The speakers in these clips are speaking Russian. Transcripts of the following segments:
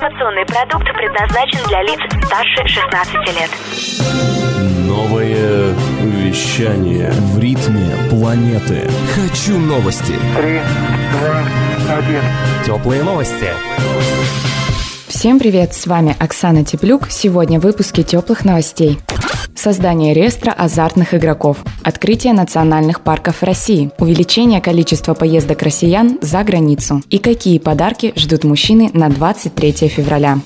Информационный продукт предназначен для лиц старше 16 лет. Новое вещание в ритме планеты. Хочу новости. Три, два, один. Теплые новости. Всем привет, с вами Оксана Теплюк. Сегодня в выпуске теплых новостей. Создание реестра азартных игроков. Открытие национальных парков России. Увеличение количества поездок россиян за границу. И какие подарки ждут мужчины на 23 февраля.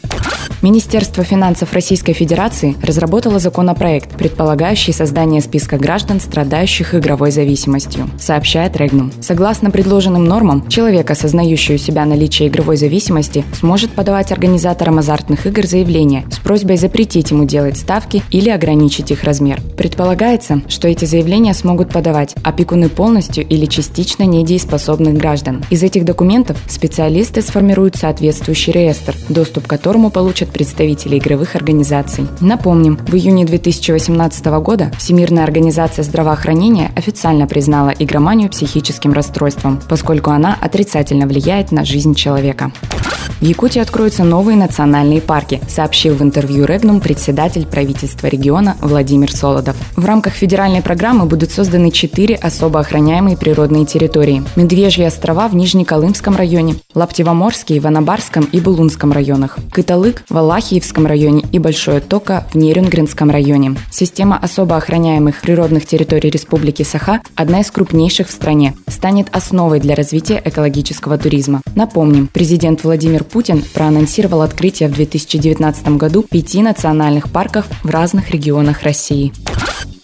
Министерство финансов Российской Федерации разработало законопроект, предполагающий создание списка граждан, страдающих игровой зависимостью, сообщает Регнум. Согласно предложенным нормам, человек, осознающий у себя наличие игровой зависимости, сможет подавать организаторам азартных игр заявление с просьбой запретить ему делать ставки или ограничить их размер. Предполагается, что эти заявления смогут подавать опекуны полностью или частично недееспособных граждан. Из этих документов специалисты сформируют соответствующий реестр, доступ к которому получат представителей игровых организаций. Напомним, в июне 2018 года Всемирная организация здравоохранения официально признала игроманию психическим расстройством, поскольку она отрицательно влияет на жизнь человека. В Якутии откроются новые национальные парки, сообщил в интервью Регнум председатель правительства региона Владимир Солодов. В рамках федеральной программы будут созданы четыре особо охраняемые природные территории. Медвежьи острова в Нижнеколымском районе, Лаптевоморский, Ванабарском и Булунском районах, Кыталык в Алахиевском районе и Большое Тока в Нерюнгренском районе. Система особо охраняемых природных территорий Республики Саха, одна из крупнейших в стране, станет основой для развития экологического туризма. Напомним, президент Владимир Путин проанонсировал открытие в 2019 году пяти национальных парков в разных регионах России.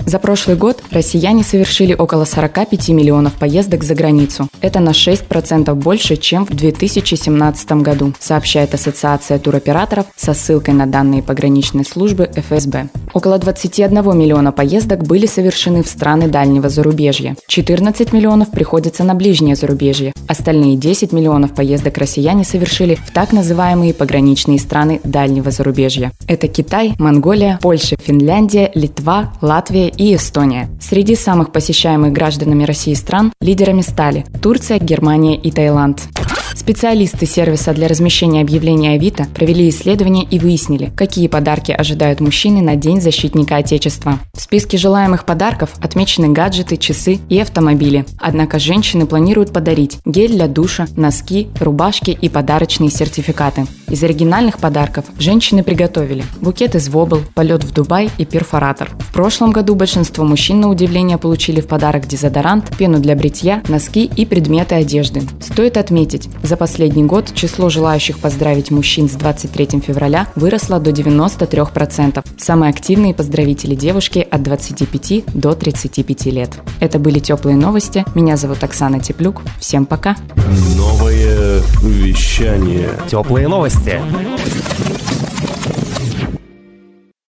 За прошлый год россияне совершили около 45 миллионов поездок за границу. Это на 6% больше, чем в 2017 году, сообщает Ассоциация туроператоров со ссылкой на данные пограничной службы ФСБ. Около 21 миллиона поездок были совершены в страны дальнего зарубежья. 14 миллионов приходится на ближнее зарубежье. Остальные 10 миллионов поездок россияне совершили в так называемые пограничные страны дальнего зарубежья. Это Китай, Монголия, Польша, Финляндия, Литва, Латвия и Эстония. Среди самых посещаемых гражданами России стран лидерами стали Турция, Германия и Таиланд. Специалисты сервиса для размещения объявлений Авито провели исследование и выяснили, какие подарки ожидают мужчины на День защитника Отечества. В списке желаемых подарков отмечены гаджеты, часы и автомобили. Однако женщины планируют подарить гель для душа, носки, рубашки и подарочные сертификаты. Из оригинальных подарков женщины приготовили букет из вобл, полет в Дубай и перфоратор. В прошлом году большинство мужчин на удивление получили в подарок дезодорант, пену для бритья, носки и предметы одежды. Стоит отметить, за последний год число желающих поздравить мужчин с 23 февраля выросло до 93%. Самые активные поздравители девушки от 25 до 35 лет. Это были теплые новости. Меня зовут Оксана Теплюк. Всем пока. Новое вещание. Теплые новости.